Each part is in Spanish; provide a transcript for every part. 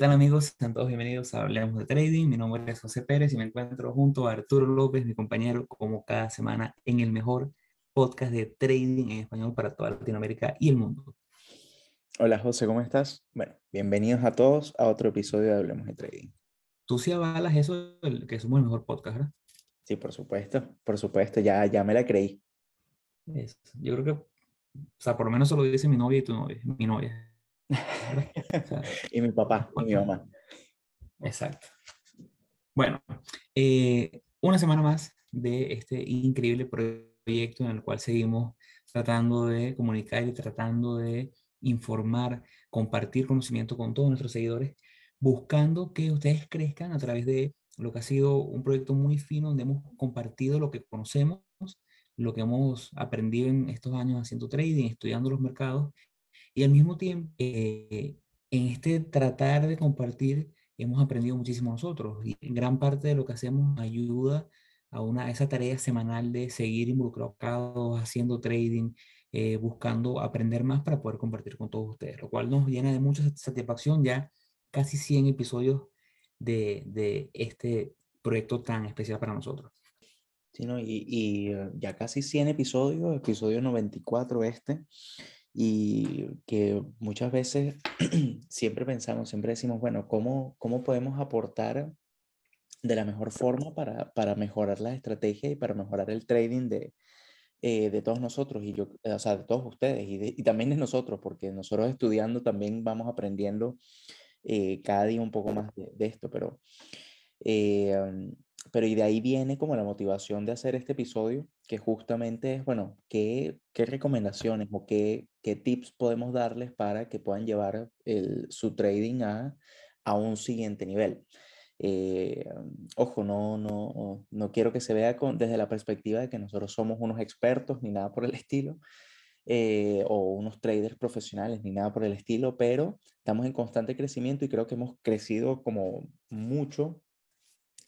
Hola, hola, ¿qué tal amigos? Sean todos bienvenidos a Hablemos de Trading. Mi nombre es José Pérez y me encuentro junto a Arturo López, mi compañero, como cada semana en el mejor podcast de trading en español para toda Latinoamérica y el mundo. Hola José, ¿cómo estás? Bueno, bienvenidos a todos a otro episodio de Hablemos de Trading. Tú sí avalas eso, que somos el mejor podcast, ¿verdad? Sí, por supuesto, por supuesto, ya, ya me la creí. yo creo que, o sea, por lo menos eso lo dice mi novia y tu novia, mi novia. y mi papá y mi mamá. Exacto. Bueno, eh, una semana más de este increíble proyecto en el cual seguimos tratando de comunicar y tratando de informar, compartir conocimiento con todos nuestros seguidores, buscando que ustedes crezcan a través de lo que ha sido un proyecto muy fino donde hemos compartido lo que conocemos, lo que hemos aprendido en estos años haciendo trading, estudiando los mercados y al mismo tiempo, eh, en este tratar de compartir, hemos aprendido muchísimo nosotros. Y gran parte de lo que hacemos ayuda a, una, esa tarea semanal de seguir involucrados, haciendo trading, eh, buscando aprender más para poder compartir con todos ustedes, lo cual nos llena de mucha satisfacción ya casi 100 episodios de, de este proyecto tan especial para nosotros. Sí, ¿no? y, y, eh, ya casi 100 episodios, episodio 94 este, y que muchas veces siempre pensamos, siempre decimos, bueno, ¿cómo, cómo podemos aportar de la mejor forma para, para mejorar la estrategia y para mejorar el trading de, eh, de todos nosotros y yo, o sea, de todos ustedes y, y, también de nosotros, porque nosotros estudiando también vamos aprendiendo eh, cada día un poco más de, de esto, pero eh, pero y de ahí viene como la motivación de hacer este episodio, que justamente es, bueno, ¿qué, qué recomendaciones o qué, qué, tips podemos darles para que puedan llevar el, su trading a, a, un siguiente nivel? Eh, ojo, no, no, no quiero que se vea con, desde la perspectiva de que nosotros somos unos expertos ni nada por el estilo, eh, o unos traders profesionales ni nada por el estilo, pero estamos en constante crecimiento y creo que hemos crecido como mucho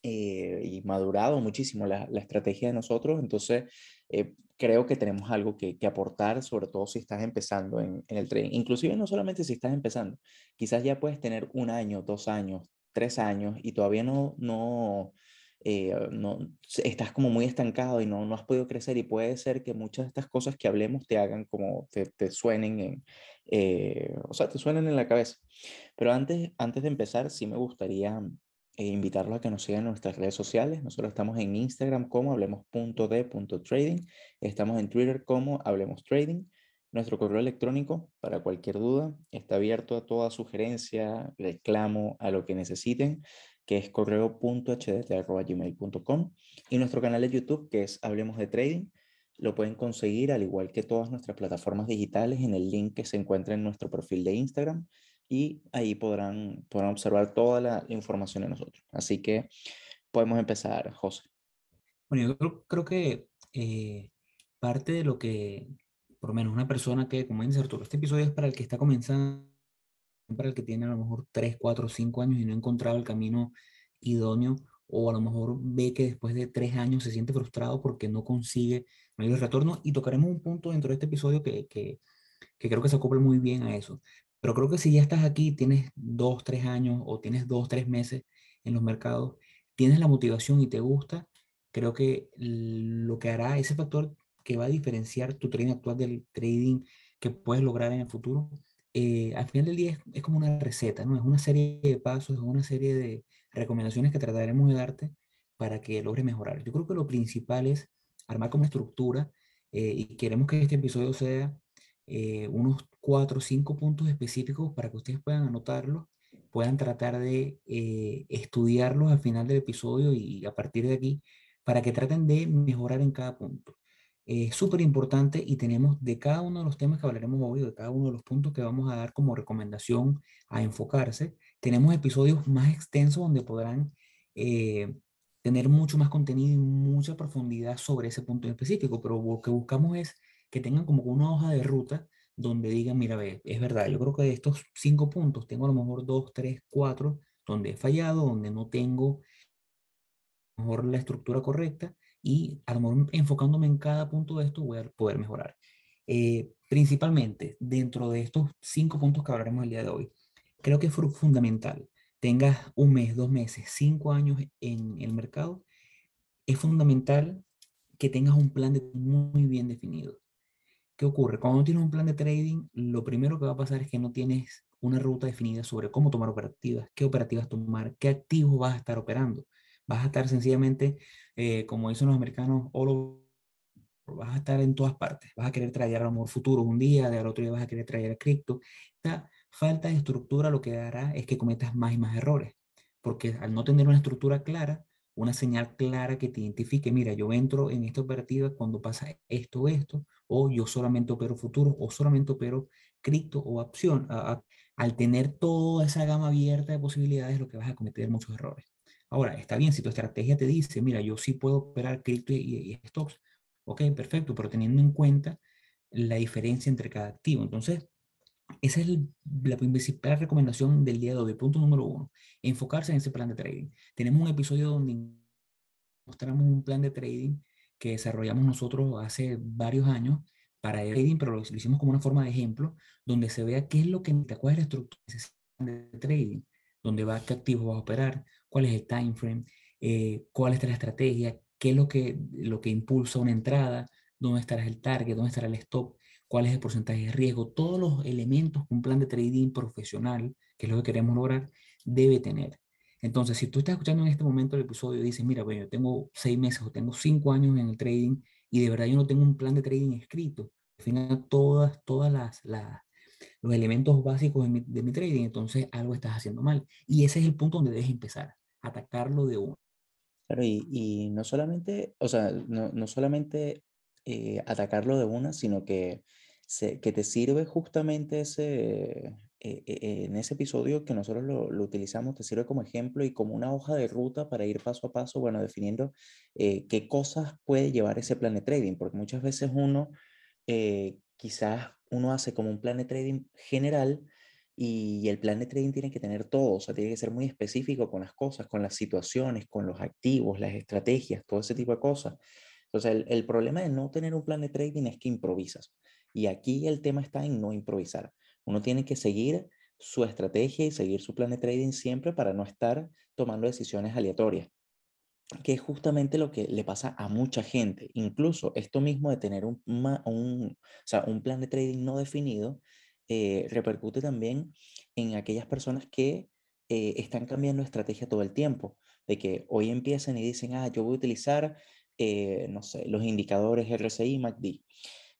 eh, y madurado muchísimo la, la, estrategia de nosotros. Entonces, eh, creo que tenemos algo que, que, aportar, sobre todo si estás empezando en, en, el trading. Inclusive no solamente si estás empezando, quizás ya puedes tener un año, dos años, tres años y todavía no, no, eh, no estás como muy estancado y no, no has podido crecer y puede ser que muchas de estas cosas que hablemos te hagan como te, te suenen en, eh, o sea, te suenen en la cabeza. Pero antes, antes de empezar, sí me gustaría e invitarlos a que nos sigan en nuestras redes sociales. Nosotros estamos en Instagram como hablemos.d.trading, estamos en Twitter como hablemos trading. Nuestro correo electrónico, para cualquier duda, está abierto a toda sugerencia, reclamo, a lo que necesiten, que es correo.hdt.gmail.com. Y nuestro canal de YouTube, que es Hablemos de Trading, lo pueden conseguir, al igual que todas nuestras plataformas digitales, en el link que se encuentra en nuestro perfil de Instagram y ahí podrán, podrán observar toda la información de nosotros. Así que podemos empezar, José. Bueno, yo creo, creo que eh, parte de lo que, por lo menos una persona que, dice Arturo, este episodio es para el que está comenzando, para el que tiene a lo mejor 3, 4, 5 años y no ha encontrado el camino idóneo, o a lo mejor ve que después de 3 años se siente frustrado porque no consigue mayor retorno, y tocaremos un punto dentro de este episodio que, que, que creo que se acopla muy bien a eso. Pero creo que si ya estás aquí, tienes dos, tres años o tienes dos, tres meses en los mercados, tienes la motivación y te gusta, creo que lo que hará ese factor que va a diferenciar tu trading actual del trading que puedes lograr en el futuro, eh, al final del día es, es, como una receta, ¿no? Es una serie de pasos, es una serie de recomendaciones que trataremos de darte para que logres mejorar. Yo creo que lo principal es armar como estructura eh, y queremos que este episodio sea eh, unos cuatro o cinco puntos específicos para que ustedes puedan anotarlos, puedan tratar de eh, estudiarlos al final del episodio y a partir de aquí, para que traten de mejorar en cada punto. Es súper importante y tenemos de cada uno de los temas que hablaremos hoy, de cada uno de los puntos que vamos a dar como recomendación a enfocarse, tenemos episodios más extensos donde podrán eh, tener mucho más contenido y mucha profundidad sobre ese punto en específico, pero lo que buscamos es que tengan como una hoja de ruta donde digan, mira, ve, es verdad, yo creo que de estos cinco puntos tengo a lo mejor dos, tres, cuatro, donde he fallado, donde no tengo mejor la estructura correcta y a lo mejor enfocándome en cada punto de esto voy a poder mejorar. Eh, principalmente dentro de estos cinco puntos que hablaremos el día de hoy, creo que es fundamental. Tengas un mes, dos meses, cinco años en el mercado, es fundamental que tengas un plan de muy bien definido. ¿Qué ocurre? Cuando tienes un plan de trading, lo primero que va a pasar es que no tienes una ruta definida sobre cómo tomar operativas, qué operativas tomar, qué activos vas a estar operando. Vas a estar sencillamente, eh, como dicen los americanos, all vas a estar en todas partes. Vas a querer traer a lo futuros un día, de al otro día vas a querer traer cripto. Esta falta de estructura lo que hará es que cometas más y más errores, porque al no tener una estructura clara, una señal clara que te identifique, mira, yo entro en esta operativa cuando pasa esto esto, o yo solamente opero futuro, o solamente opero cripto o opción. al tener toda esa gama abierta de posibilidades, lo que vas a cometer muchos errores. Ahora, está bien, si tu estrategia te dice, mira, yo sí puedo operar cripto y, y stocks, ok, perfecto, pero teniendo en cuenta la diferencia entre cada activo. Entonces, esa es la principal recomendación del día de hoy. Punto número uno, enfocarse en ese plan de trading. Tenemos un episodio donde mostramos un plan de trading que desarrollamos nosotros hace varios años para el trading, pero lo, hicimos como una forma de ejemplo, donde se vea qué es lo que te acuerdas la estructura de trading, donde va, qué activos vas a operar, cuál es el time frame, eh, cuál es la estrategia, qué es lo que, lo que impulsa una entrada, dónde estará el target, dónde estará el stop, cuál es el porcentaje de riesgo, todos los elementos que un plan de trading profesional, que es lo que queremos lograr, debe tener. Entonces, si tú estás escuchando en este momento el episodio y dices, mira, bueno, yo tengo seis meses o tengo cinco años en el trading y de verdad yo no tengo un plan de trading escrito, al final todas, todas las, los elementos básicos de mi, de mi, trading, entonces algo estás haciendo mal. Y ese es el punto donde debes empezar, atacarlo de uno. Claro, y, y no solamente, o sea, no, no solamente eh, atacarlo de una, sino que que te sirve justamente ese, eh, eh, en ese episodio que nosotros lo, utilizamos, te sirve como ejemplo y como una hoja de ruta para ir paso a paso, bueno, definiendo eh, qué cosas puede llevar ese plan de trading, porque muchas veces uno, quizás uno hace como un plan de trading general y el plan de trading tiene que tener todo, o sea, tiene que ser muy específico con las cosas, con las situaciones, con los activos, las estrategias, todo ese tipo de cosas. Entonces, el, el problema de no tener un plan de trading es que improvisas. Y aquí el tema está en no improvisar. Uno tiene que seguir su estrategia y seguir su plan de trading siempre para no estar tomando decisiones aleatorias, que es justamente lo que le pasa a mucha gente. Incluso esto mismo de tener un, un, un plan de trading no definido eh, repercute también en aquellas personas que eh, están cambiando estrategia todo el tiempo, de que hoy empiezan y dicen, ah, yo voy a utilizar, eh, no sé, los indicadores RSI MACD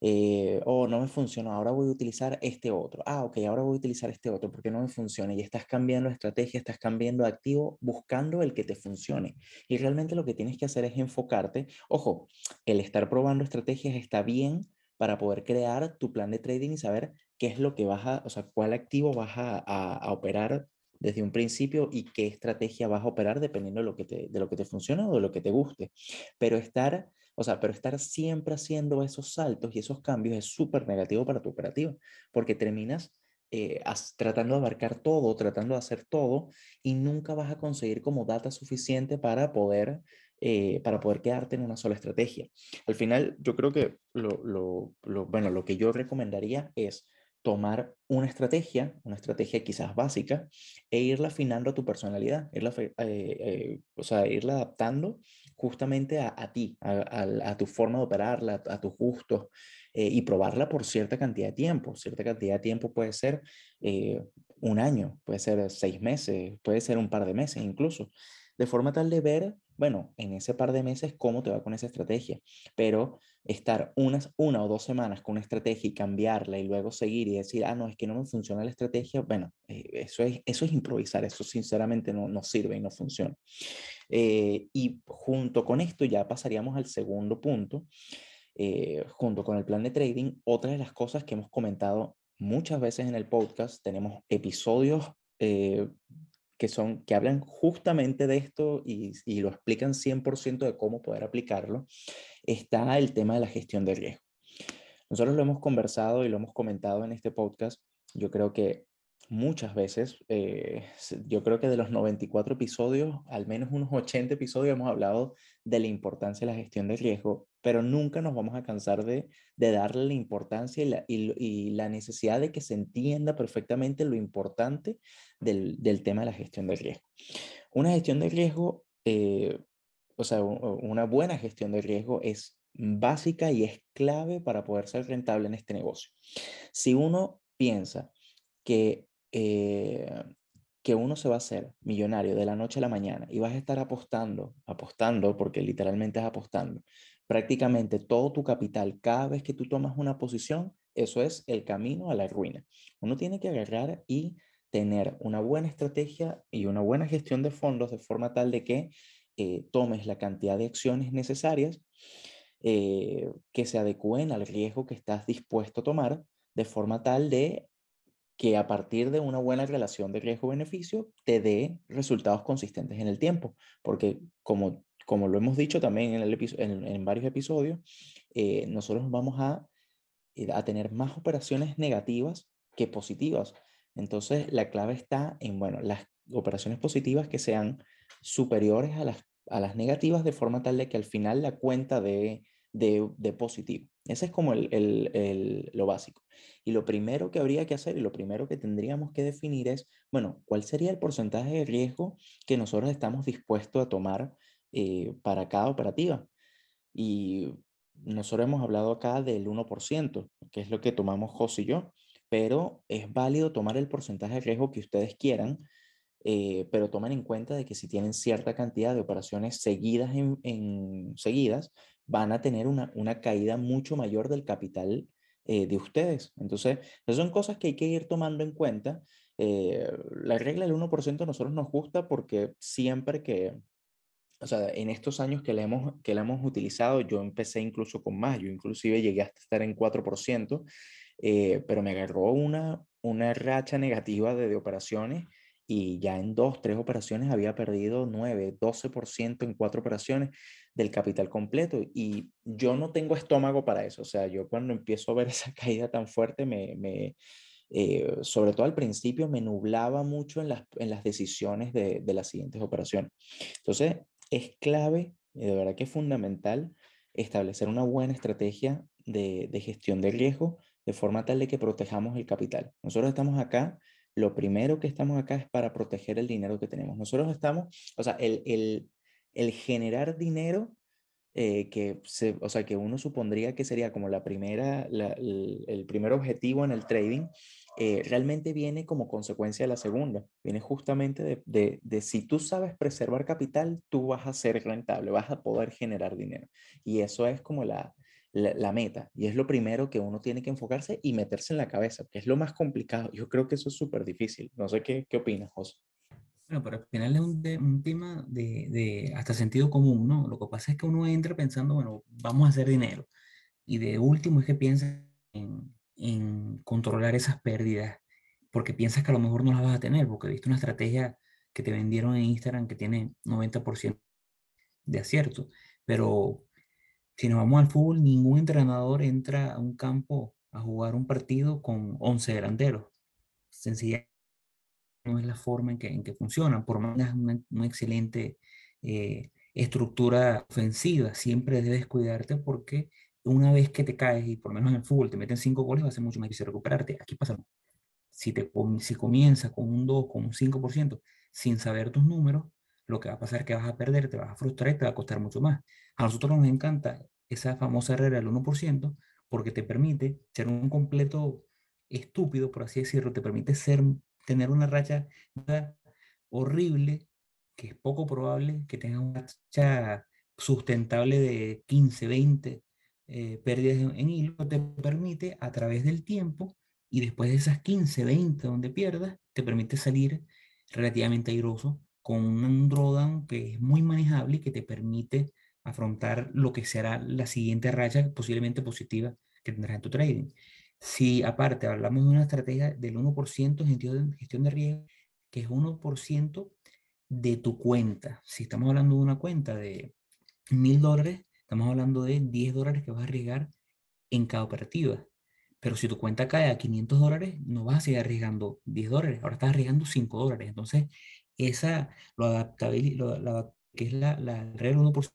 eh, oh, no me funcionó, ahora voy a utilizar este otro. Ah, ok, ahora voy a utilizar este otro porque no me funciona. Y estás cambiando estrategia, estás cambiando activo, buscando el que te funcione. Y realmente lo que tienes que hacer es enfocarte. Ojo, el estar probando estrategias está bien para poder crear tu plan de trading y saber qué es lo que vas a, o sea, cuál activo vas a, a, operar desde un principio y qué estrategia vas a operar dependiendo de lo que te, de lo que te funciona o de lo que te guste. Pero estar o sea, pero estar siempre haciendo esos saltos y esos cambios es súper negativo para tu operativa, porque terminas eh, tratando de abarcar todo, tratando de hacer todo, y nunca vas a conseguir como data suficiente para poder, eh, para poder quedarte en una sola estrategia. Al final, yo creo que lo, lo, lo, bueno, lo que yo recomendaría es tomar una estrategia, una estrategia quizás básica, e irla afinando a tu personalidad, irla, eh, o sea, irla adaptando justamente a, ti, a, tu forma de operarla, a tus gustos, eh, y probarla por cierta cantidad de tiempo. Cierta cantidad de tiempo puede ser eh, un año, puede ser seis meses, puede ser un par de meses incluso, de forma tal de ver, bueno, en ese par de meses cómo te va con esa estrategia, pero estar unas, una o dos semanas con una estrategia y cambiarla y luego seguir y decir, ah, no, es que no me funciona la estrategia, bueno, eh, eso, es, eso es improvisar, eso sinceramente no, no sirve y no funciona. Eh, y junto con esto ya pasaríamos al segundo punto, eh, junto con el plan de trading, otra de las cosas que hemos comentado muchas veces en el podcast, tenemos episodios que, son, que hablan justamente de esto y, y lo explican 100% de cómo poder aplicarlo, está el tema de la gestión de riesgo. Nosotros lo hemos conversado y lo hemos comentado en este podcast. Yo creo que muchas veces, eh, yo creo que de los 94 episodios, al menos unos 80 episodios hemos hablado de la importancia de la gestión de riesgo, pero nunca nos vamos a cansar de, darle la importancia y la, necesidad de que se entienda perfectamente lo importante del, tema de la gestión de riesgo. Una gestión de riesgo, eh, o sea, una buena gestión de riesgo es básica y es clave para poder ser rentable en este negocio. Si uno piensa que eh, que uno se va a hacer millonario de la noche a la mañana y vas a estar apostando, apostando, porque literalmente es apostando, prácticamente todo tu capital cada vez que tú tomas una posición, eso es el camino a la ruina. Uno tiene que agarrar y tener una buena estrategia y una buena gestión de fondos de forma tal de que eh, tomes la cantidad de acciones necesarias eh, que se adecúen al riesgo que estás dispuesto a tomar de forma tal de que a partir de una buena relación de riesgo-beneficio te dé resultados consistentes en el tiempo. Porque como, como lo hemos dicho también en, el en, varios episodios, eh, nosotros vamos a, eh, a tener más operaciones negativas que positivas. Entonces, la clave está en, bueno, las operaciones positivas que sean superiores a las, a las negativas de forma tal de que al final la cuenta de, de, de positivo. Ese es como el, el, lo básico. Y lo primero que habría que hacer y lo primero que tendríamos que definir es, bueno, ¿cuál sería el porcentaje de riesgo que nosotros estamos dispuestos a tomar eh, para cada operativa? Y nosotros hemos hablado acá del 1%, que es lo que tomamos José y yo, pero es válido tomar el porcentaje de riesgo que ustedes quieran, eh, pero tomen en cuenta de que si tienen cierta cantidad de operaciones seguidas, en, seguidas van a tener una, una caída mucho mayor del capital eh, de ustedes. Entonces, esas son cosas que hay que ir tomando en cuenta. La regla del 1% a nosotros nos gusta porque siempre que, o sea, en estos años que la hemos, que la hemos utilizado, yo empecé incluso con más, yo inclusive llegué hasta estar en 4%, eh, pero me agarró una, una racha negativa de, de operaciones y ya en dos, tres operaciones había perdido 9, 12% en cuatro operaciones del capital completo. Y yo no tengo estómago para eso. O sea, yo cuando empiezo a ver esa caída tan fuerte, me, me eh, sobre todo al principio, me nublaba mucho en las, en las decisiones de, de las siguientes operaciones. Entonces, es clave, de verdad que es fundamental establecer una buena estrategia de, de gestión de riesgo de forma tal de que protejamos el capital. Nosotros estamos acá lo primero que estamos acá es para proteger el dinero que tenemos. Nosotros estamos, o sea, el, el, el generar dinero, eh, que se, o sea, que uno supondría que sería como la primera, el, primer objetivo en el trading, eh, realmente viene como consecuencia de la segunda. Viene justamente de, de, de, si tú sabes preservar capital, tú vas a ser rentable, vas a poder generar dinero. Y eso es como la, la, meta. Y es lo primero que uno tiene que enfocarse y meterse en la cabeza, que es lo más complicado. Yo creo que eso es súper difícil. No sé qué, qué opinas, José. Bueno, pero al final es un, un tema de, de, hasta sentido común, ¿no? Lo que pasa es que uno entra pensando, bueno, vamos a hacer dinero. Y de último es que piensa en, en controlar esas pérdidas, porque piensas que a lo mejor no las vas a tener, porque viste una estrategia que te vendieron en Instagram que tiene 90% de acierto, pero si nos vamos al fútbol, ningún entrenador entra a un campo a jugar un partido con 11 delanteros. Sencillamente no es la forma en que, en que funcionan, por más una, una excelente eh, estructura ofensiva, siempre debes cuidarte porque una vez que te caes y por lo menos en el fútbol te meten 5 goles, va a ser mucho más difícil recuperarte. Aquí pasa, si, te, si comienzas con un 2, con un 5%, sin saber tus números, lo que va a pasar es que vas a perder, te vas a frustrar y te va a costar mucho más. A nosotros nos encanta esa famosa regla del 1% porque te permite ser un completo estúpido, por así decirlo, te permite ser, tener una racha horrible, que es poco probable que tengas una racha sustentable de 15, 20 eh, pérdidas en hilo, te permite a través del tiempo y después de esas 15, 20 donde pierdas, te permite salir relativamente airoso con un drawdown que es muy manejable y que te permite afrontar lo que será la siguiente racha posiblemente positiva que tendrás en tu trading. Si aparte hablamos de una estrategia del 1% en gestión de riesgo, que es 1% de tu cuenta. Si estamos hablando de una cuenta de mil dólares, estamos hablando de 10 dólares que vas a arriesgar en cada operativa. Pero si tu cuenta cae a 500 dólares, no vas a seguir arriesgando 10 dólares, ahora estás arriesgando 5 dólares. Entonces, esa, lo adaptable, lo, que es la, la regla 1%,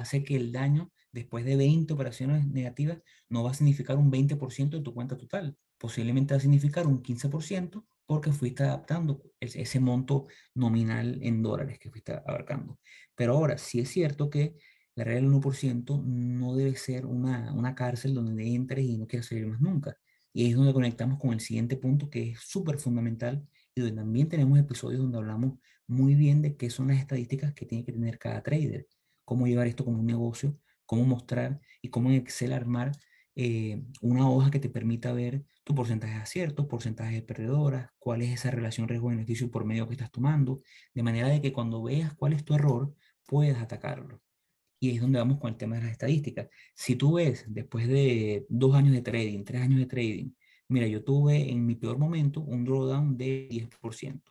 hace que el daño después de 20 operaciones negativas no va a significar un 20% de tu cuenta total. Posiblemente va a significar un 15% porque fuiste adaptando ese monto nominal en dólares que fuiste abarcando. Pero ahora, sí es cierto que la regla del 1% no debe ser una, una cárcel donde entres y no quieras salir más nunca. Y es donde conectamos con el siguiente punto que es súper fundamental y donde también tenemos episodios donde hablamos muy bien de qué son las estadísticas que tiene que tener cada trader, cómo llevar esto como un negocio, cómo mostrar y cómo en Excel armar eh, una hoja que te permita ver tu porcentaje de aciertos, porcentaje de perdedoras, cuál es esa relación riesgo-beneficio por medio que estás tomando, de manera de que cuando veas cuál es tu error, puedas atacarlo. Y es donde vamos con el tema de las estadísticas. Si tú ves después de dos años de trading, tres años de trading, mira, yo tuve en mi peor momento un drawdown de 10%,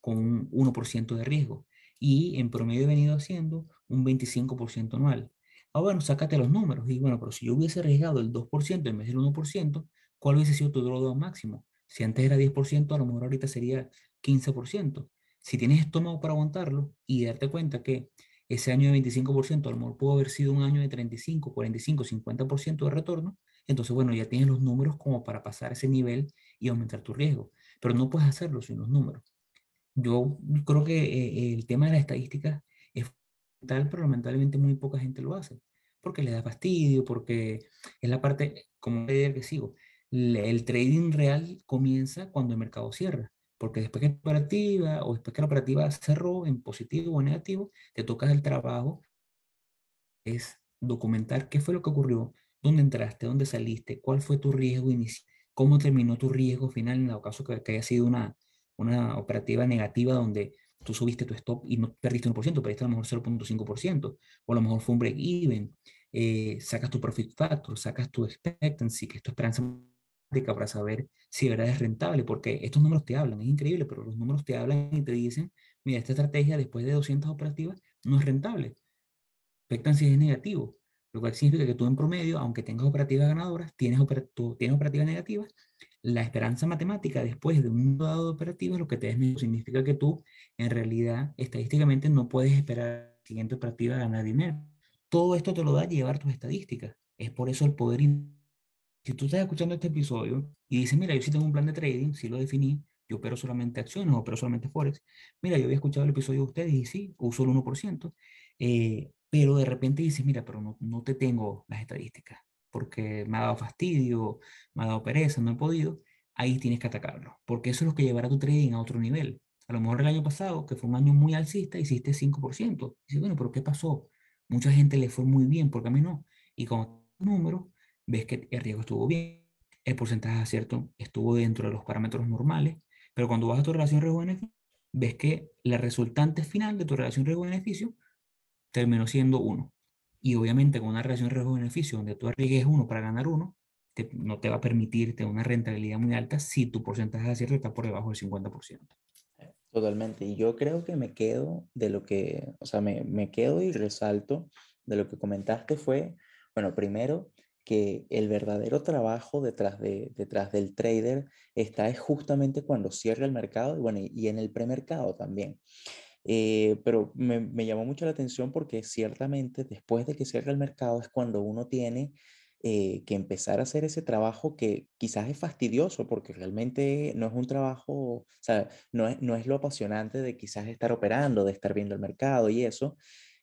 con un 1% de riesgo. Y en promedio he venido haciendo un 25% anual. Ah, bueno, sácate los números. Y bueno, pero si yo hubiese arriesgado el 2% en vez del 1%, ¿cuál hubiese sido tu drawdown máximo? Si antes era 10%, a lo mejor ahorita sería 15%. Si tienes estómago para aguantarlo y darte cuenta que ese año de 25% a lo mejor pudo haber sido un año de 35, 45, 50% de retorno, entonces, bueno, ya tienes los números como para pasar ese nivel y aumentar tu riesgo. Pero no puedes hacerlo sin los números. Yo creo que eh, el tema de las estadísticas tal, pero lamentablemente muy poca gente lo hace, porque le da fastidio, porque es la parte, como que sigo, el trading real comienza cuando el mercado cierra, porque después que la operativa o después que la operativa cerró en positivo o negativo, te tocas el trabajo, es documentar qué fue lo que ocurrió, dónde entraste, dónde saliste, cuál fue tu riesgo inicial, cómo terminó tu riesgo final en el caso que, que haya sido una, una operativa negativa donde tú subiste tu stop y no perdiste 1%, perdiste a lo mejor 0.5%, o a lo mejor fue un break-even, eh, sacas tu profit factor, sacas tu expectancy, que es tu esperanza para saber si de verdad es rentable, porque estos números te hablan, es increíble, pero los números te hablan y te dicen, mira, esta estrategia después de 200 operativas no es rentable. Expectancy es negativo, lo cual significa que tú en promedio, aunque tengas operativas ganadoras, tienes, tienes operativas negativas la esperanza matemática después de un dado de operativas lo que te significa que tú en realidad estadísticamente no puedes esperar la siguiente operativa a ganar dinero. Todo esto te lo da a llevar tus estadísticas. Es por eso el poder. Si tú estás escuchando este episodio y dices, mira, yo sí tengo un plan de trading, sí lo definí, yo opero solamente acciones, opero solamente forex. Mira, yo había escuchado el episodio de ustedes y sí, uso el 1%, eh, pero de repente dices, mira, pero no, no te tengo las estadísticas porque me ha dado fastidio, me ha dado pereza, no he podido, ahí tienes que atacarlo, porque eso es lo que llevará tu trading a otro nivel. A lo mejor el año pasado, que fue un año muy alcista, hiciste 5%. Y dices, bueno, pero ¿qué pasó? Mucha gente le fue muy bien, porque a mí no. Y con número, ves que el riesgo estuvo bien, el porcentaje de acierto estuvo dentro de los parámetros normales, pero cuando vas a tu relación riesgo-beneficio, ves que la resultante final de tu relación riesgo-beneficio terminó siendo 1. Y obviamente con una relación riesgo-beneficio donde tú arriesgues uno para ganar uno, no te va a permitirte una rentabilidad muy alta si tu porcentaje de acierto está por debajo del 50%. Totalmente. Y yo creo que me quedo de lo que, o sea, me, me quedo y resalto de lo que comentaste fue, bueno, primero que el verdadero trabajo detrás, de, detrás del trader está es justamente cuando cierra el mercado y, bueno, y en el premercado también. Eh, pero me, me, llamó mucho la atención porque ciertamente después de que cierra el mercado es cuando uno tiene eh, que empezar a hacer ese trabajo que quizás es fastidioso porque realmente no es un trabajo, o sea, no es, no es lo apasionante de quizás estar operando, de estar viendo el mercado y eso,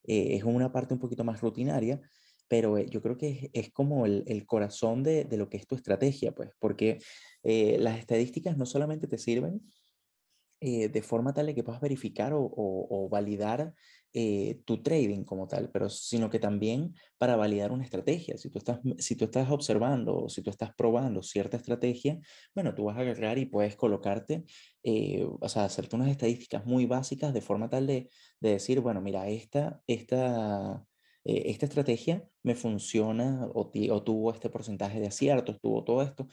eh, es una parte un poquito más rutinaria, pero yo creo que es, es como el, el corazón de, de, lo que es tu estrategia, pues, porque las estadísticas no solamente te sirven eh, de forma tal de que puedas verificar o, validar eh, tu trading como tal, pero sino que también para validar una estrategia. Si tú estás, si tú estás observando o si tú estás probando cierta estrategia, bueno, tú vas a agarrar y puedes colocarte, eh, o sea, hacerte unas estadísticas muy básicas de forma tal de, de decir, bueno, mira, esta, esta, esta estrategia me funciona o, o, tuvo este porcentaje de aciertos, tuvo todo esto,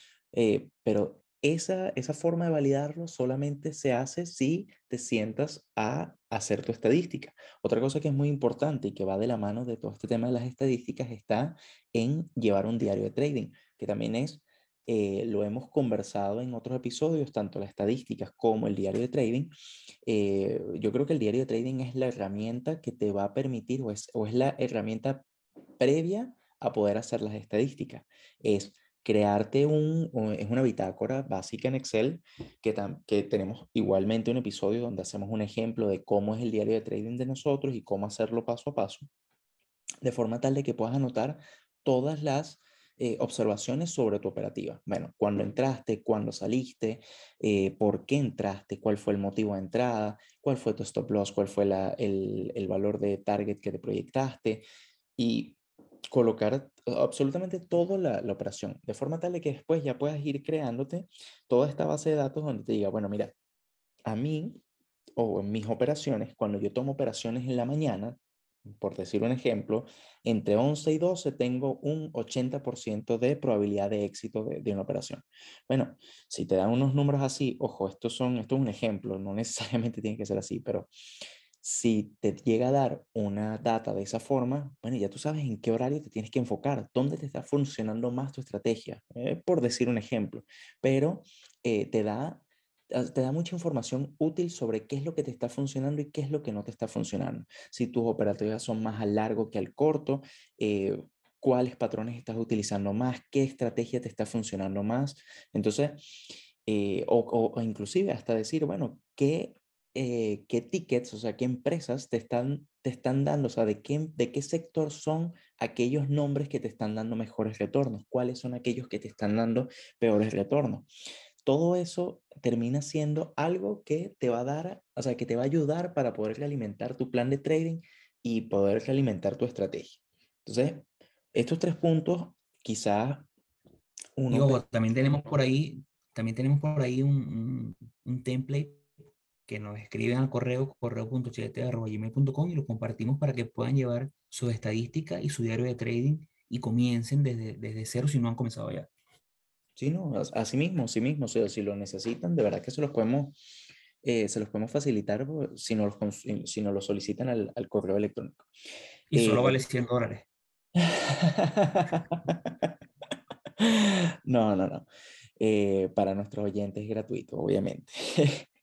pero esa, esa forma de validarlo solamente se hace si te sientas a hacer tu estadística. Otra cosa que es muy importante y que va de la mano de todo este tema de las estadísticas está en llevar un diario de trading, que también es eh, lo hemos conversado en otros episodios, tanto las estadísticas como el diario de trading. Eh, yo creo que el diario de trading es la herramienta que te va a permitir o es, o es la herramienta previa a poder hacer las estadísticas. Es crearte un, es una bitácora básica en Excel, que, que tenemos igualmente un episodio donde hacemos un ejemplo de cómo es el diario de trading de nosotros y cómo hacerlo paso a paso, de forma tal de que puedas anotar todas las eh, observaciones sobre tu operativa. Bueno, cuándo entraste, cuándo saliste, eh, por qué entraste, cuál fue el motivo de entrada, cuál fue tu stop loss, cuál fue la, el, el valor de target que te proyectaste y colocar absolutamente toda la, operación, de forma tal de que después ya puedas ir creándote toda esta base de datos donde te diga, bueno, mira, a mí o en mis operaciones, cuando yo tomo operaciones en la mañana, por decir un ejemplo, entre 11 y 12 tengo un 80% de probabilidad de éxito de, de, una operación. Bueno, si te dan unos números así, ojo, estos son, esto es un ejemplo, no necesariamente tiene que ser así, pero si te llega a dar una data de esa forma, bueno, ya tú sabes en qué horario te tienes que enfocar, dónde te está funcionando más tu estrategia, eh, por decir un ejemplo, pero eh, te, da, te da mucha información útil sobre qué es lo que te está funcionando y qué es lo que no te está funcionando. Si tus operativas son más al largo que al corto, eh, cuáles patrones estás utilizando más, qué estrategia te está funcionando más. Entonces, o, o inclusive hasta decir, bueno, qué eh, qué tickets, o sea, qué empresas te están, te están dando, o sea, de qué, de qué sector son aquellos nombres que te están dando mejores retornos, cuáles son aquellos que te están dando peores retornos. Todo eso termina siendo algo que te va a dar, o sea, que te va a ayudar para poder alimentar tu plan de trading y poder alimentar tu estrategia. Entonces, estos tres puntos, quizás uno... también tenemos por ahí, también tenemos por ahí un, un, un template que nos escriben al correo correo.chilete.gmail.com y lo compartimos para que puedan llevar su estadística y su diario de trading y comiencen desde, desde cero si no han comenzado ya. Sí, no, así mismo, así mismo, o sea, si lo necesitan, de verdad que se los podemos, eh, se los podemos facilitar si nos los, si nos lo solicitan al, al, correo electrónico. Y solo eh, vale 100 dólares. no, no, no. Eh, para nuestros oyentes es gratuito, obviamente.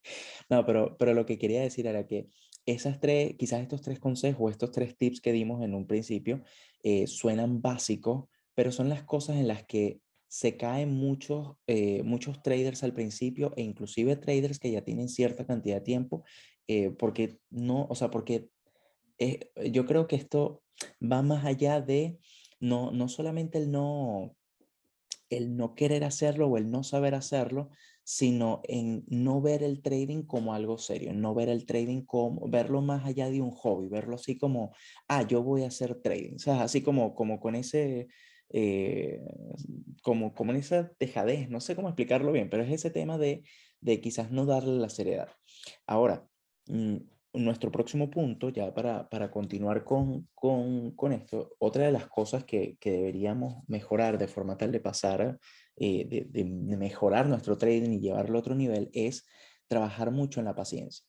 No, pero, pero lo que quería decir era que esas tres, quizás estos tres consejos, estos tres tips que dimos en un principio, eh, suenan básicos, pero son las cosas en las que se caen muchos, eh, muchos traders al principio e inclusive traders que ya tienen cierta cantidad de tiempo, eh, porque no, o sea, porque yo creo que esto va más allá de no, no solamente el no, el no querer hacerlo o el no saber hacerlo, sino en no ver el trading como algo serio, no ver el trading como, verlo más allá de un hobby, verlo así como, ah, yo voy a hacer trading, o sea, así como, como con ese, eh, como, como en esa tejadez, no sé cómo explicarlo bien, pero es ese tema de, de quizás no darle la seriedad. Ahora, mm, nuestro próximo punto, ya para, para continuar con, con, con, esto, otra de las cosas que, que, deberíamos mejorar de forma tal de pasar eh, de, mejorar nuestro trading y llevarlo a otro nivel es trabajar mucho en la paciencia.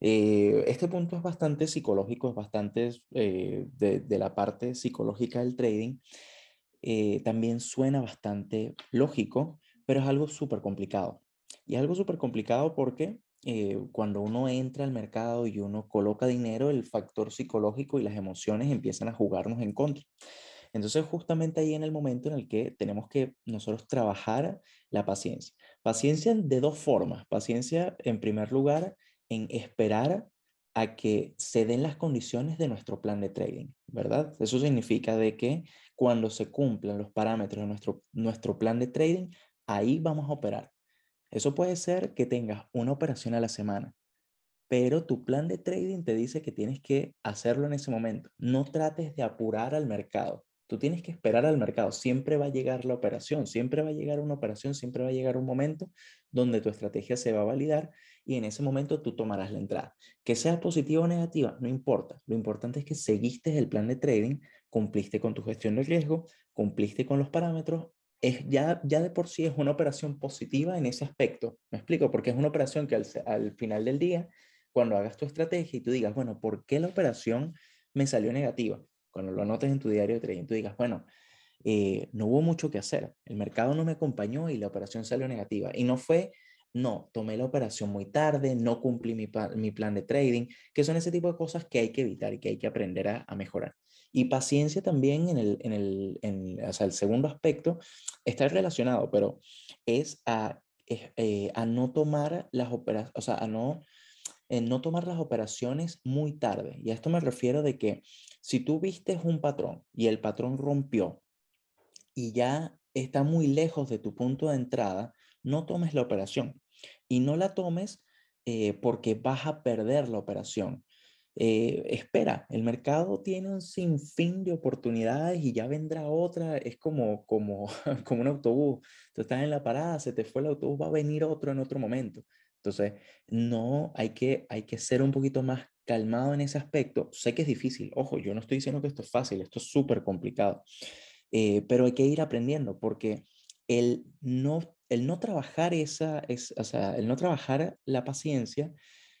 Eh, este punto es bastante psicológico, es bastante eh, de, de, la parte psicológica del trading. también suena bastante lógico, pero es algo súper complicado. Y es algo súper complicado porque cuando uno entra al mercado y uno coloca dinero, el factor psicológico y las emociones empiezan a jugarnos en contra. Entonces, justamente ahí en el momento en el que tenemos que nosotros trabajar la paciencia. Paciencia de dos formas. Paciencia, en primer lugar, en esperar a que se den las condiciones de nuestro plan de trading, ¿verdad? Eso significa de que cuando se cumplan los parámetros de nuestro, nuestro plan de trading, ahí vamos a operar. Eso puede ser que tengas una operación a la semana, pero tu plan de trading te dice que tienes que hacerlo en ese momento. No trates de apurar al mercado. Tú tienes que esperar al mercado. Siempre va a llegar la operación, siempre va a llegar una operación, siempre va a llegar un momento donde tu estrategia se va a validar y en ese momento tú tomarás la entrada. Que sea positiva o negativa, no importa. Lo importante es que seguiste el plan de trading, cumpliste con tu gestión de riesgo, cumpliste con los parámetros. Es ya, ya de por sí es una operación positiva en ese aspecto. Me explico, porque es una operación que al, al final del día, cuando hagas tu estrategia y tú digas, bueno, ¿por qué la operación me salió negativa? Cuando lo anotes en tu diario de trading, tú digas, bueno, eh, no hubo mucho que hacer. El mercado no me acompañó y la operación salió negativa. Y no fue, no, tomé la operación muy tarde, no cumplí mi, mi plan de trading, que son ese tipo de cosas que hay que evitar y que hay que aprender a, mejorar. Y paciencia también en el, en el, o sea, el segundo aspecto está relacionado, pero es a, eh, a no tomar las operaciones, o sea, a no, no tomar las operaciones muy tarde. Y a esto me refiero de que si tú vistes un patrón y el patrón rompió y ya está muy lejos de tu punto de entrada, no tomes la operación. Y no la tomes eh, porque vas a perder la operación. Eh, espera, el mercado tiene un sinfín de oportunidades y ya vendrá otra, es como, como, como un autobús, tú estás en la parada, se te fue el autobús, va a venir otro en otro momento. Entonces, no, hay que, hay que ser un poquito más calmado en ese aspecto. Sé que es difícil, ojo, yo no estoy diciendo que esto es fácil, esto es súper complicado, eh, pero hay que ir aprendiendo porque el no, el no trabajar esa, es, o sea, el no trabajar la paciencia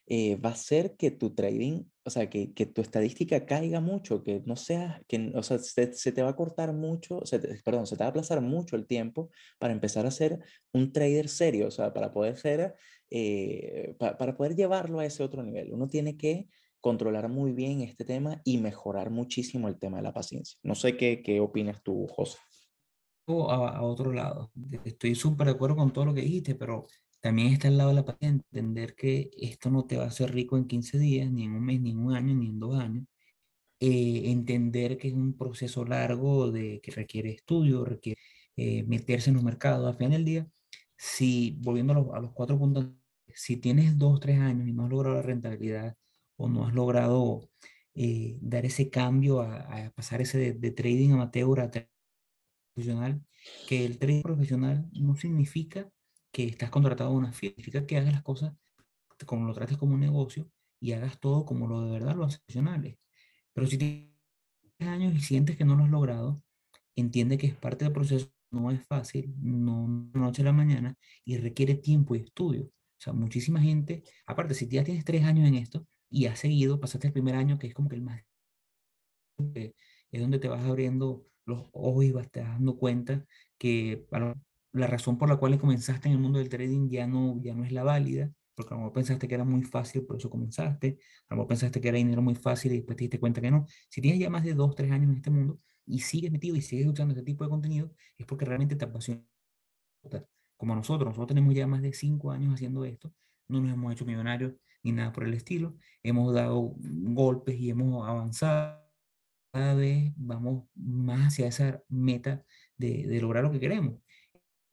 eh, va a hacer que tu trading, o sea, que, que, tu estadística caiga mucho, que no sea, que, o sea, se, se te va a cortar mucho, se perdón, se te va a aplazar mucho el tiempo para empezar a ser un trader serio, o sea, para poder ser, eh, para poder llevarlo a ese otro nivel. Uno tiene que controlar muy bien este tema y mejorar muchísimo el tema de la paciencia. No sé qué, qué opinas tú, José. A, a otro lado. Estoy súper de acuerdo con todo lo que dijiste, pero también está el lado de la paciencia, entender que esto no te va a hacer rico en 15 días, ni en un mes, ni en un año, ni en dos años. Eh, entender que es un proceso largo de, que requiere estudio, requiere eh, meterse en los mercados. Al final del día, si, volviendo a los, a los cuatro puntos, si tienes dos, tres años y no has logrado la rentabilidad o no has logrado eh, dar ese cambio a, a pasar ese de, de, trading amateur a profesional, que el trading profesional no significa que estás contratado a una firma, significa que hagas las cosas como lo trates como un negocio y hagas todo como lo de verdad lo haces profesionales. Pero si tienes años y sientes que no lo has logrado, entiende que es parte del proceso, no es fácil, no de noche a la mañana y requiere tiempo y estudio. Muchísima gente, aparte, si ya tienes tres años en esto y has seguido, pasaste el primer año que es como que el más, es donde te vas abriendo los ojos y vas te dando cuenta que la razón por la cual comenzaste en el mundo del trading ya no, ya no es la válida, porque a lo mejor pensaste que era muy fácil, por eso comenzaste, a lo mejor pensaste que era dinero muy fácil y después te diste cuenta que no. Si tienes ya más de dos, tres años en este mundo y sigues metido y sigues usando este tipo de contenido, es porque realmente te apasiona. Como nosotros, nosotros tenemos ya más de cinco años haciendo esto, no nos hemos hecho millonarios ni nada por el estilo, hemos dado golpes y hemos avanzado cada vez vamos más hacia esa meta de, de lograr lo que queremos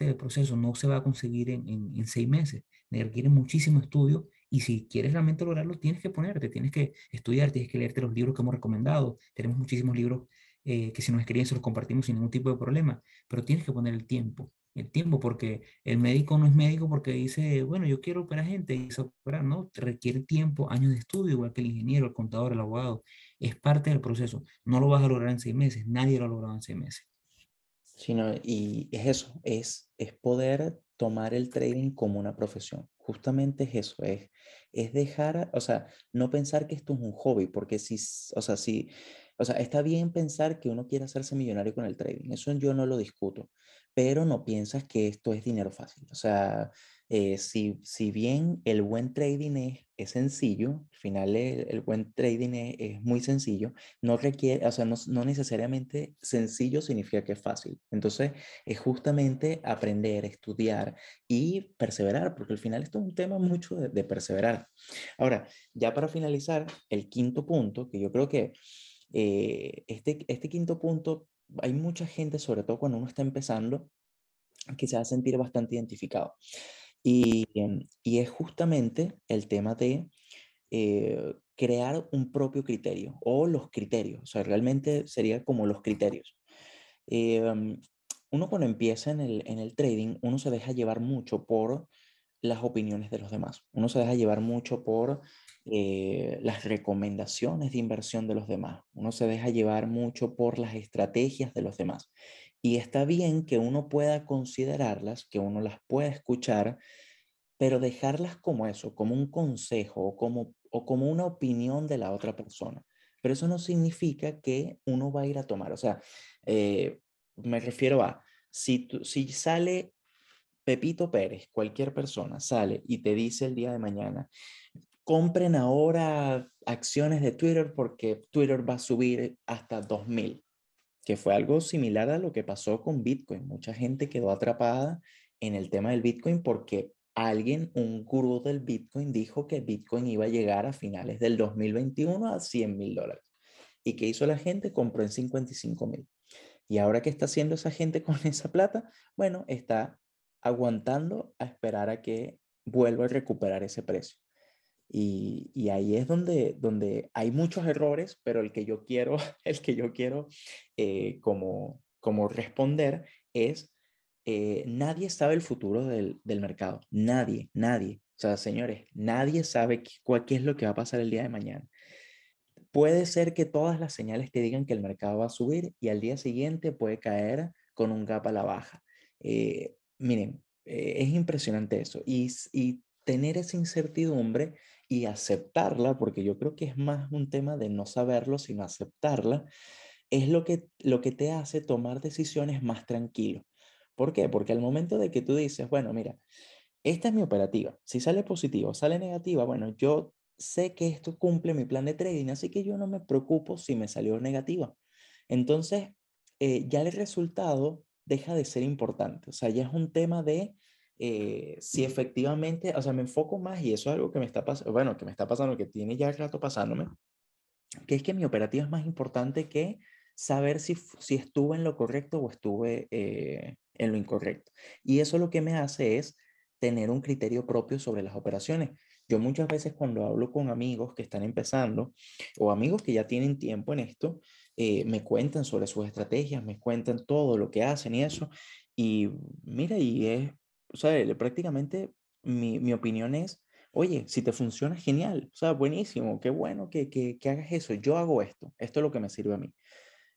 el proceso no se va a conseguir en, en, seis meses, requiere muchísimo estudio y si quieres realmente lograrlo, tienes que ponerte, tienes que estudiar, tienes que leerte los libros que hemos recomendado. Tenemos muchísimos libros eh, que si nos escriben se los compartimos sin ningún tipo de problema, pero tienes que poner el tiempo, el tiempo, porque el médico no es médico porque dice, bueno, yo quiero operar gente y operar, no, requiere tiempo, años de estudio, igual que el ingeniero, el contador, el abogado, es parte del proceso, no lo vas a lograr en seis meses, nadie lo ha logrado en seis meses. Sino, y es eso, es, es poder tomar el trading como una profesión. Justamente es eso, es, es dejar, o sea, no pensar que esto es un hobby, porque si, o sea, si, o sea, está bien pensar que uno quiere hacerse millonario con el trading, eso yo no lo discuto, pero no piensas que esto es dinero fácil. O sea, eh, si, si bien el buen trading es, es sencillo, al final el, buen trading es, muy sencillo, no requiere, o sea, no, no, necesariamente sencillo significa que es fácil. Entonces, es justamente aprender, estudiar y perseverar, porque al final esto es un tema mucho de, de perseverar. Ahora, ya para finalizar, el quinto punto, que yo creo que eh, este, este quinto punto, hay mucha gente, sobre todo cuando uno está empezando, que se va a sentir bastante identificado. Y, em, y es justamente el tema de eh, crear un propio criterio o los criterios. O sea, realmente sería como los criterios. Em, uno cuando empieza en el, en el trading, uno se deja llevar mucho por las opiniones de los demás. Uno se deja llevar mucho por eh, las recomendaciones de inversión de los demás. Uno se deja llevar mucho por las estrategias de los demás. Y está bien que uno pueda considerarlas, que uno las pueda escuchar, pero dejarlas como eso, como un consejo o como, o como una opinión de la otra persona. Pero eso no significa que uno va a ir a tomar. O sea, eh, me refiero a, si, si sale Pepito Pérez, cualquier persona sale y te dice el día de mañana, compren ahora acciones de Twitter porque Twitter va a subir hasta 2000, que fue algo similar a lo que pasó con Bitcoin. Mucha gente quedó atrapada en el tema del Bitcoin porque alguien, un gurú del Bitcoin, dijo que Bitcoin iba a llegar a finales del 2021 a 100 mil dólares. ¿Y qué hizo la gente? Compró en 55 mil. ¿Y ahora qué está haciendo esa gente con esa plata? Bueno, está aguantando a esperar a que vuelva a recuperar ese precio. Y, ahí es donde, donde hay muchos errores, pero el que yo quiero, el que yo quiero eh, como, como responder es, eh, nadie sabe el futuro del, del, mercado, nadie, nadie. O sea, señores, nadie sabe qué, es lo que va a pasar el día de mañana. Puede ser que todas las señales te digan que el mercado va a subir y al día siguiente puede caer con un gap a la baja. Eh, miren, es impresionante eso. Y, y tener esa incertidumbre y aceptarla, porque yo creo que es más un tema de no saberlo, sino aceptarla, es lo que, lo que te hace tomar decisiones más tranquilo. ¿Por qué? Porque al momento de que tú dices, bueno, mira, esta es mi operativa, si sale positivo, sale negativa, bueno, yo sé que esto cumple mi plan de trading, así que yo no me preocupo si me salió negativa. Entonces, eh, ya el resultado deja de ser importante. O sea, ya es un tema de eh, si efectivamente, o sea, me enfoco más y eso es algo que me está pasando, bueno, que me está pasando, que tiene ya rato pasándome, que es que mi operativa es más importante que saber si, si estuve en lo correcto o estuve eh, en lo incorrecto. Y eso lo que me hace es tener un criterio propio sobre las operaciones. Yo muchas veces cuando hablo con amigos que están empezando o amigos que ya tienen tiempo en esto, eh, me cuentan sobre sus estrategias, me cuentan todo lo que hacen y eso. Y mira, y es, o sea, prácticamente mi, mi opinión es, oye, si te funciona, genial, o sea, buenísimo, qué bueno que, que, que hagas eso, yo hago esto, esto es lo que me sirve a mí.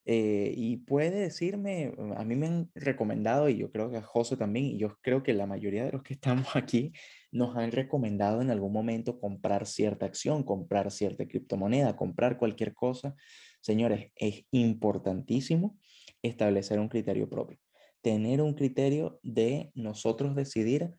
Eh, y puede decirme, a mí me han recomendado, y yo creo que a José también, y yo creo que la mayoría de los que estamos aquí nos han recomendado en algún momento comprar cierta acción, comprar cierta criptomoneda, comprar cualquier cosa. Señores, es importantísimo establecer un criterio propio, tener un criterio de nosotros decidir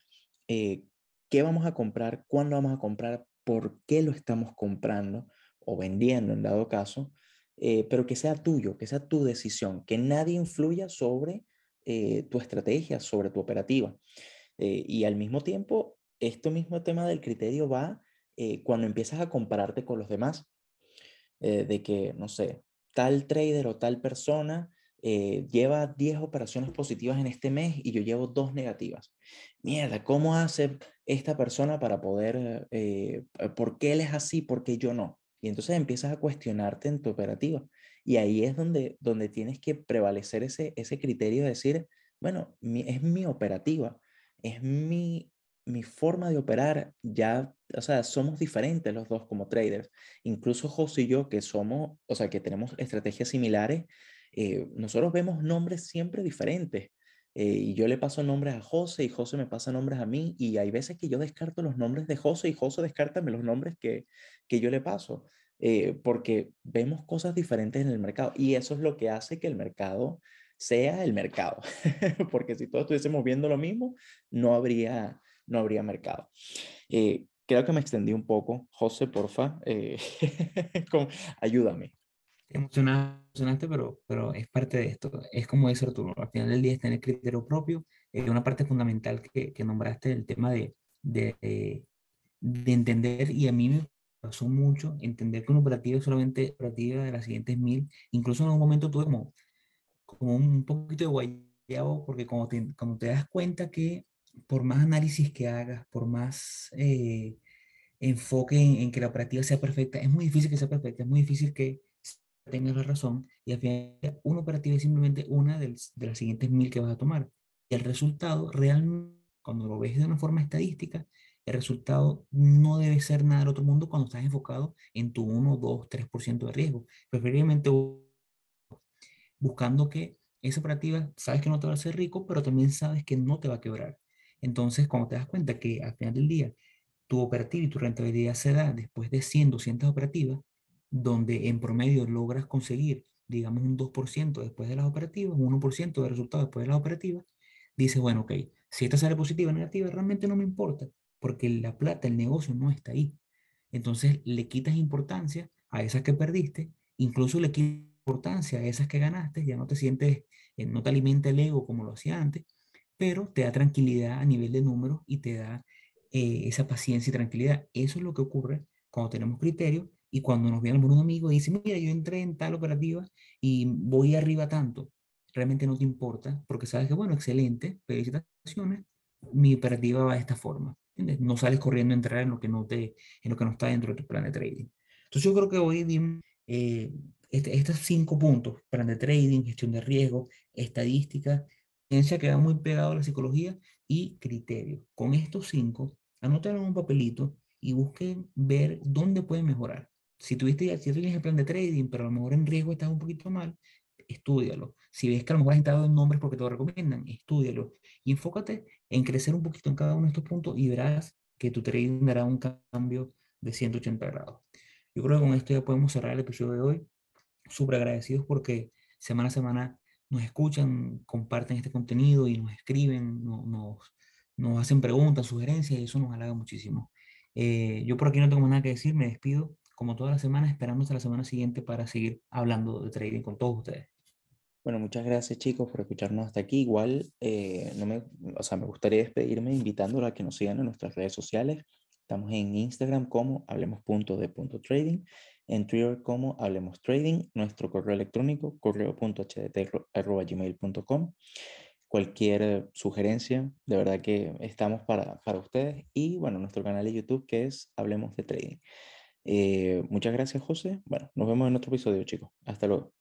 eh, qué vamos a comprar, cuándo vamos a comprar, por qué lo estamos comprando o vendiendo en dado caso, eh, pero que sea tuyo, que sea tu decisión, que nadie influya sobre eh, tu estrategia, sobre tu operativa. y al mismo tiempo, este mismo tema del criterio va cuando empiezas a compararte con los demás. De que, no sé, tal trader o tal persona eh, lleva 10 operaciones positivas en este mes y yo llevo dos negativas. Mierda, ¿cómo hace esta persona para poder, eh, por qué él es así, por qué yo no? Y entonces empiezas a cuestionarte en tu operativa. Y ahí es donde, donde tienes que prevalecer ese, ese criterio de decir, bueno, es mi operativa, es mi mi forma de operar ya, o sea, somos diferentes los dos como traders. Incluso José y yo, que somos, o sea, que tenemos estrategias similares, eh, nosotros vemos nombres siempre diferentes. Eh, y yo le paso nombres a José y José me pasa nombres a mí. Y hay veces que yo descarto los nombres de José y José descarta los nombres que, que yo le paso. Eh, porque vemos cosas diferentes en el mercado. Y eso es lo que hace que el mercado sea el mercado. porque si todos estuviésemos viendo lo mismo, no habría, no habría mercado. Eh, creo que me extendí un poco. José, porfa, eh, ayúdame. Emocionante, pero, pero es parte de esto. Es como dice Arturo, al final del día es tener criterio propio. Es una parte fundamental que, que nombraste, el tema de, de, de, entender, y a mí me pasó mucho, entender que una operativa es solamente operativa de las siguientes mil. Incluso en un momento tuve como, como un poquito de guayabo, porque como te, como te das cuenta que por más análisis que hagas, por más eh, enfoque en, que la operativa sea perfecta, es muy difícil que sea perfecta, es muy difícil que tengas la razón y al final una operativa es simplemente una de las siguientes mil que vas a tomar. Y el resultado realmente, cuando lo ves de una forma estadística, el resultado no debe ser nada del otro mundo cuando estás enfocado en tu 1, 2, 3% de riesgo. Preferiblemente buscando que esa operativa sabes que no te va a hacer rico, pero también sabes que no te va a quebrar. Entonces, cuando te das cuenta que al final del día tu operativa y tu rentabilidad se da después de 100, 200 operativas, donde en promedio logras conseguir digamos un 2% después de las operativas, un 1% de resultados después de las operativas, dices, bueno, ok, si esta sale positiva o negativa, realmente no me importa, porque la plata, el negocio no está ahí. Entonces le quitas importancia a esas que perdiste, incluso le quitas importancia a esas que ganaste, ya no te sientes, eh, no te alimenta el ego como lo hacía antes, pero te da tranquilidad a nivel de números y te da eh, esa paciencia y tranquilidad. Eso es lo que ocurre cuando tenemos criterios y cuando nos viene algún amigo y dice, mira, yo entré en tal operativa y voy arriba tanto, realmente no te importa, porque sabes que, bueno, excelente, felicitaciones, mi operativa va de esta forma. No sales corriendo a entrar en lo que no, te, en lo que no está dentro de tu plan de trading. Entonces yo creo que hoy eh, este, estos cinco puntos, plan de trading, gestión de riesgo, estadística, ciencia que va muy pegado a la psicología y criterio. Con estos cinco, anoten en un papelito y busquen ver dónde pueden mejorar. Si tuviste si tienes el plan de trading, pero a lo mejor en riesgo estás un poquito mal, estúdialo. Si ves que a lo mejor has entrado en nombres porque te lo recomiendan, estúdialo. Y enfócate en crecer un poquito en cada uno de estos puntos y verás que tu trading dará un cambio de 180 grados. Yo creo que con esto ya podemos cerrar el episodio de hoy. Súper agradecidos porque semana a semana nos escuchan, comparten este contenido y nos escriben, nos, nos hacen preguntas, sugerencias y eso nos halaga muchísimo. Eh, yo por aquí no tengo nada que decir, me despido como toda la semana, esperando hasta la semana siguiente para seguir hablando de trading con todos ustedes. Bueno, muchas gracias chicos por escucharnos hasta aquí. Igual, eh, no me, o sea, me gustaría despedirme invitándolos a que nos sigan en nuestras redes sociales. Estamos en Instagram como hablemos.de.trading, en Twitter como hablemos trading, nuestro correo electrónico correo.hdt.gmail.com. Cualquier sugerencia, de verdad que estamos para, para ustedes. Y bueno, nuestro canal de YouTube que es Hablemos de Trading. Eh, muchas gracias, José. Bueno, nos vemos en otro episodio, chicos. Hasta luego.